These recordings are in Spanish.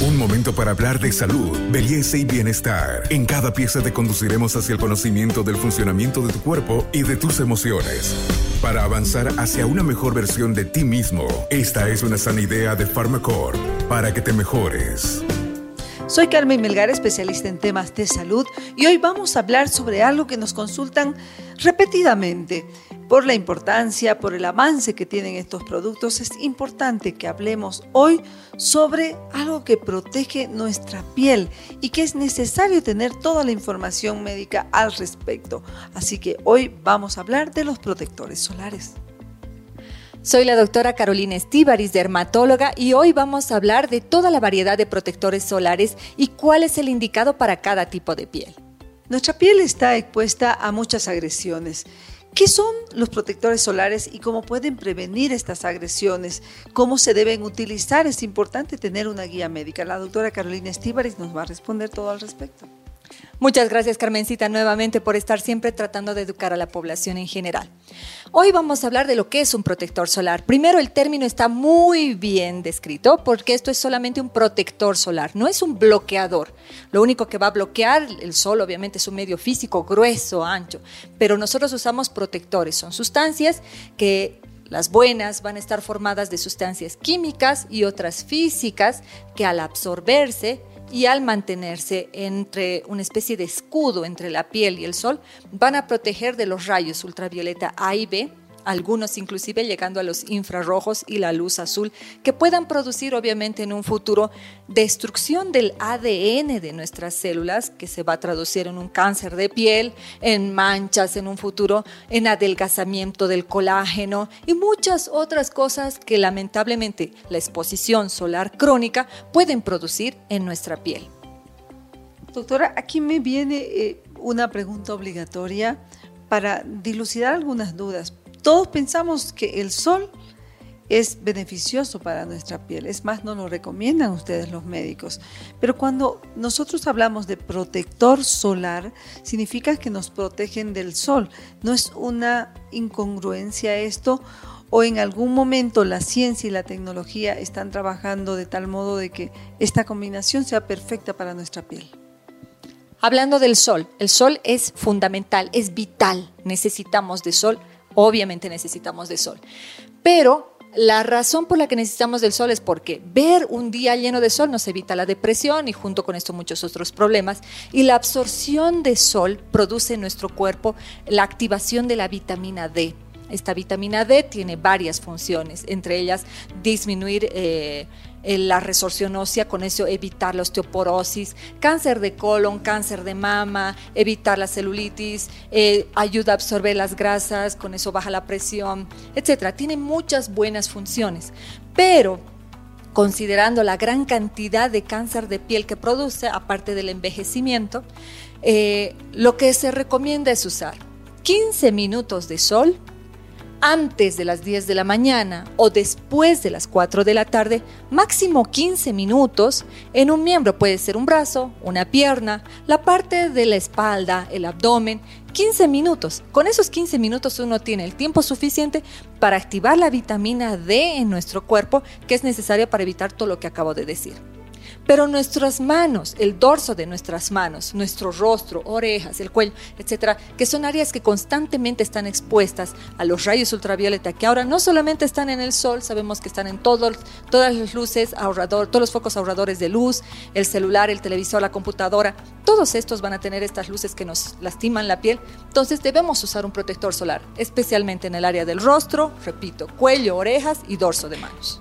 Un momento para hablar de salud, belleza y bienestar. En cada pieza te conduciremos hacia el conocimiento del funcionamiento de tu cuerpo y de tus emociones. Para avanzar hacia una mejor versión de ti mismo, esta es una sana idea de Pharmacore para que te mejores. Soy Carmen Melgar, especialista en temas de salud, y hoy vamos a hablar sobre algo que nos consultan repetidamente. Por la importancia, por el avance que tienen estos productos, es importante que hablemos hoy sobre algo que protege nuestra piel y que es necesario tener toda la información médica al respecto. Así que hoy vamos a hablar de los protectores solares. Soy la doctora Carolina Estíbaris, dermatóloga, y hoy vamos a hablar de toda la variedad de protectores solares y cuál es el indicado para cada tipo de piel. Nuestra piel está expuesta a muchas agresiones. ¿Qué son los protectores solares y cómo pueden prevenir estas agresiones? ¿Cómo se deben utilizar? Es importante tener una guía médica. La doctora Carolina Estíbaris nos va a responder todo al respecto. Muchas gracias Carmencita nuevamente por estar siempre tratando de educar a la población en general. Hoy vamos a hablar de lo que es un protector solar. Primero el término está muy bien descrito porque esto es solamente un protector solar, no es un bloqueador. Lo único que va a bloquear el sol obviamente es un medio físico grueso, ancho, pero nosotros usamos protectores, son sustancias que las buenas van a estar formadas de sustancias químicas y otras físicas que al absorberse y al mantenerse entre una especie de escudo entre la piel y el sol, van a proteger de los rayos ultravioleta A y B algunos inclusive llegando a los infrarrojos y la luz azul, que puedan producir obviamente en un futuro destrucción del ADN de nuestras células, que se va a traducir en un cáncer de piel, en manchas en un futuro, en adelgazamiento del colágeno y muchas otras cosas que lamentablemente la exposición solar crónica pueden producir en nuestra piel. Doctora, aquí me viene eh, una pregunta obligatoria para dilucidar algunas dudas. Todos pensamos que el sol es beneficioso para nuestra piel, es más, no lo recomiendan ustedes los médicos. Pero cuando nosotros hablamos de protector solar, significa que nos protegen del sol. ¿No es una incongruencia esto? ¿O en algún momento la ciencia y la tecnología están trabajando de tal modo de que esta combinación sea perfecta para nuestra piel? Hablando del sol, el sol es fundamental, es vital. Necesitamos de sol obviamente necesitamos de sol. Pero la razón por la que necesitamos del sol es porque ver un día lleno de sol nos evita la depresión y junto con esto muchos otros problemas. Y la absorción de sol produce en nuestro cuerpo la activación de la vitamina D. Esta vitamina D tiene varias funciones, entre ellas disminuir eh, la resorción ósea, con eso evitar la osteoporosis, cáncer de colon, cáncer de mama, evitar la celulitis, eh, ayuda a absorber las grasas, con eso baja la presión, etc. Tiene muchas buenas funciones, pero considerando la gran cantidad de cáncer de piel que produce, aparte del envejecimiento, eh, lo que se recomienda es usar 15 minutos de sol antes de las 10 de la mañana o después de las 4 de la tarde, máximo 15 minutos en un miembro, puede ser un brazo, una pierna, la parte de la espalda, el abdomen, 15 minutos. Con esos 15 minutos uno tiene el tiempo suficiente para activar la vitamina D en nuestro cuerpo que es necesaria para evitar todo lo que acabo de decir. Pero nuestras manos, el dorso de nuestras manos, nuestro rostro, orejas, el cuello, etcétera, que son áreas que constantemente están expuestas a los rayos ultravioleta, que ahora no solamente están en el sol, sabemos que están en todas las luces ahorrador, todos los focos ahorradores de luz, el celular, el televisor, la computadora, todos estos van a tener estas luces que nos lastiman la piel. Entonces debemos usar un protector solar, especialmente en el área del rostro, repito, cuello, orejas y dorso de manos.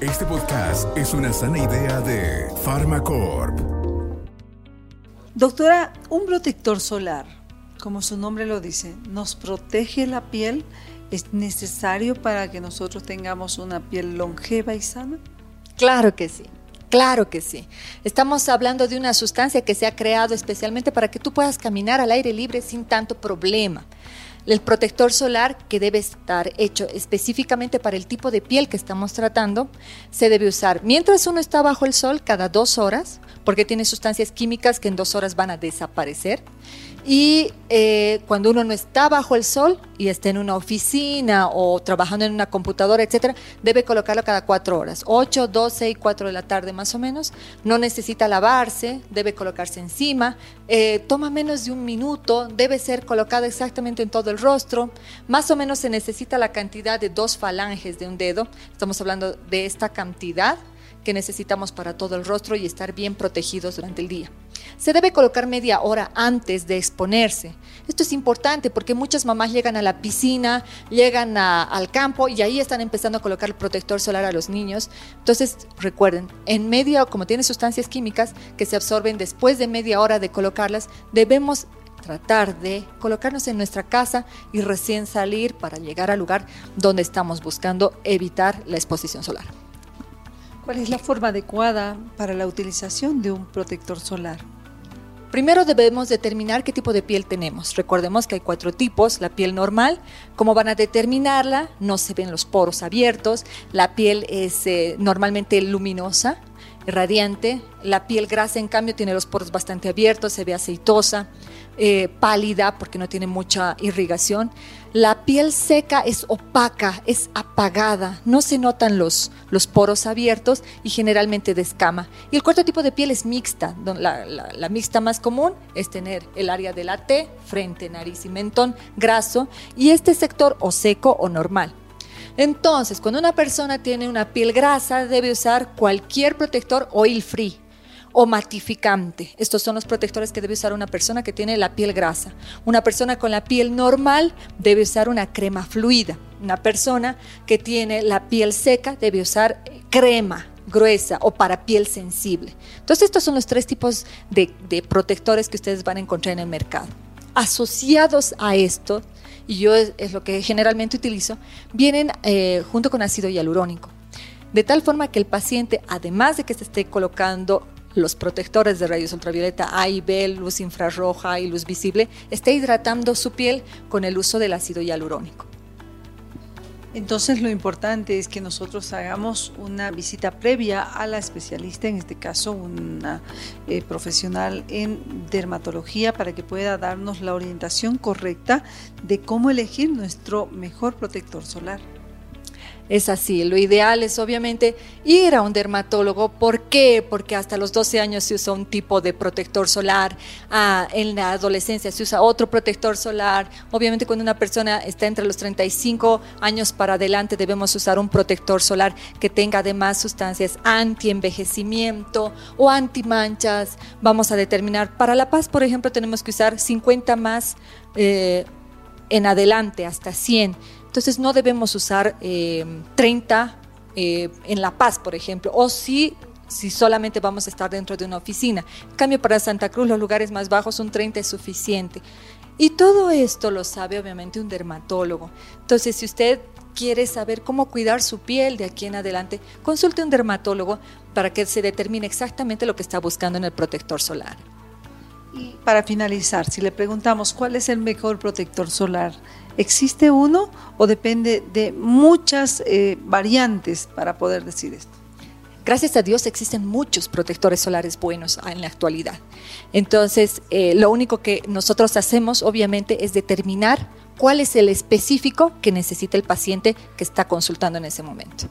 Este podcast es una sana idea de Pharmacorp. Doctora, un protector solar, como su nombre lo dice, nos protege la piel. ¿Es necesario para que nosotros tengamos una piel longeva y sana? Claro que sí. Claro que sí. Estamos hablando de una sustancia que se ha creado especialmente para que tú puedas caminar al aire libre sin tanto problema. El protector solar, que debe estar hecho específicamente para el tipo de piel que estamos tratando, se debe usar mientras uno está bajo el sol cada dos horas, porque tiene sustancias químicas que en dos horas van a desaparecer. Y eh, cuando uno no está bajo el sol y está en una oficina o trabajando en una computadora, etcétera, debe colocarlo cada cuatro horas, 8, 12 y 4 de la tarde más o menos. No necesita lavarse, debe colocarse encima. Eh, toma menos de un minuto, debe ser colocado exactamente en todo el rostro. Más o menos se necesita la cantidad de dos falanges de un dedo. Estamos hablando de esta cantidad que necesitamos para todo el rostro y estar bien protegidos durante el día. Se debe colocar media hora antes de exponerse. Esto es importante porque muchas mamás llegan a la piscina, llegan al campo y ahí están empezando a colocar el protector solar a los niños. Entonces, recuerden, en media, como tiene sustancias químicas que se absorben después de media hora de colocarlas, debemos tratar de colocarnos en nuestra casa y recién salir para llegar al lugar donde estamos buscando evitar la exposición solar. ¿Cuál es la forma adecuada para la utilización de un protector solar? Primero debemos determinar qué tipo de piel tenemos. Recordemos que hay cuatro tipos. La piel normal, ¿cómo van a determinarla? No se ven los poros abiertos. La piel es eh, normalmente luminosa, radiante. La piel grasa, en cambio, tiene los poros bastante abiertos, se ve aceitosa. Eh, pálida porque no tiene mucha irrigación. La piel seca es opaca, es apagada, no se notan los, los poros abiertos y generalmente descama. Y el cuarto tipo de piel es mixta. La, la mixta más común es tener el área de la T, frente, nariz y mentón, graso, y este sector o seco o normal. Entonces, cuando una persona tiene una piel grasa, debe usar cualquier protector oil free o matificante. Estos son los protectores que debe usar una persona que tiene la piel grasa. Una persona con la piel normal debe usar una crema fluida. Una persona que tiene la piel seca debe usar crema gruesa o para piel sensible. Entonces estos son los tres tipos de, protectores que ustedes van a encontrar en el mercado. Asociados a esto, y yo es, lo que generalmente utilizo, vienen eh, junto con ácido hialurónico. De tal forma que el paciente, además de que se esté colocando los protectores de rayos ultravioleta A y B, luz infrarroja y luz visible, esté hidratando su piel con el uso del ácido hialurónico. Entonces lo importante es que nosotros hagamos una visita previa a la especialista, en este caso una eh, profesional en dermatología, para que pueda darnos la orientación correcta de cómo elegir nuestro mejor protector solar es así. Lo ideal es obviamente ir a un dermatólogo. ¿Por qué? Porque hasta los 12 años se usa un tipo de protector solar, ah, en la adolescencia se usa otro protector solar. Obviamente cuando una persona está entre los 35 años para adelante debemos usar un protector solar que tenga además sustancias anti-envejecimiento o anti-manchas. Vamos a determinar, para La Paz por ejemplo tenemos que usar 50 más eh, en adelante, hasta 100 entonces no debemos usar 30 eh, eh, en La Paz, por ejemplo, o si si solamente vamos a estar dentro de una oficina. En cambio, para Santa Cruz los lugares más bajos un 30 es suficiente. Y todo esto lo sabe obviamente un dermatólogo. Entonces, si usted quiere saber cómo cuidar su piel de aquí en adelante, consulte un dermatólogo para que se determine exactamente lo que está buscando en el protector solar. Y para finalizar, si le preguntamos cuál es el mejor protector solar, ¿existe uno o depende de muchas eh, variantes para poder decir esto? Gracias a Dios existen muchos protectores solares buenos en la actualidad. Entonces, eh, lo único que nosotros hacemos, obviamente, es determinar cuál es el específico que necesita el paciente que está consultando en ese momento.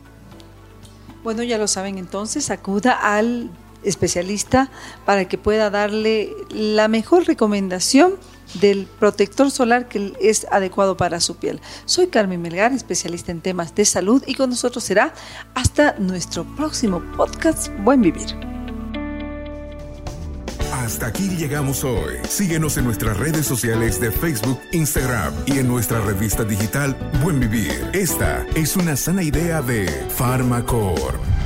Bueno, ya lo saben entonces, acuda al especialista para que pueda darle la mejor recomendación del protector solar que es adecuado para su piel. Soy Carmen Melgar, especialista en temas de salud y con nosotros será hasta nuestro próximo podcast Buen Vivir. Hasta aquí llegamos hoy. Síguenos en nuestras redes sociales de Facebook, Instagram y en nuestra revista digital Buen Vivir. Esta es una sana idea de Farmacore.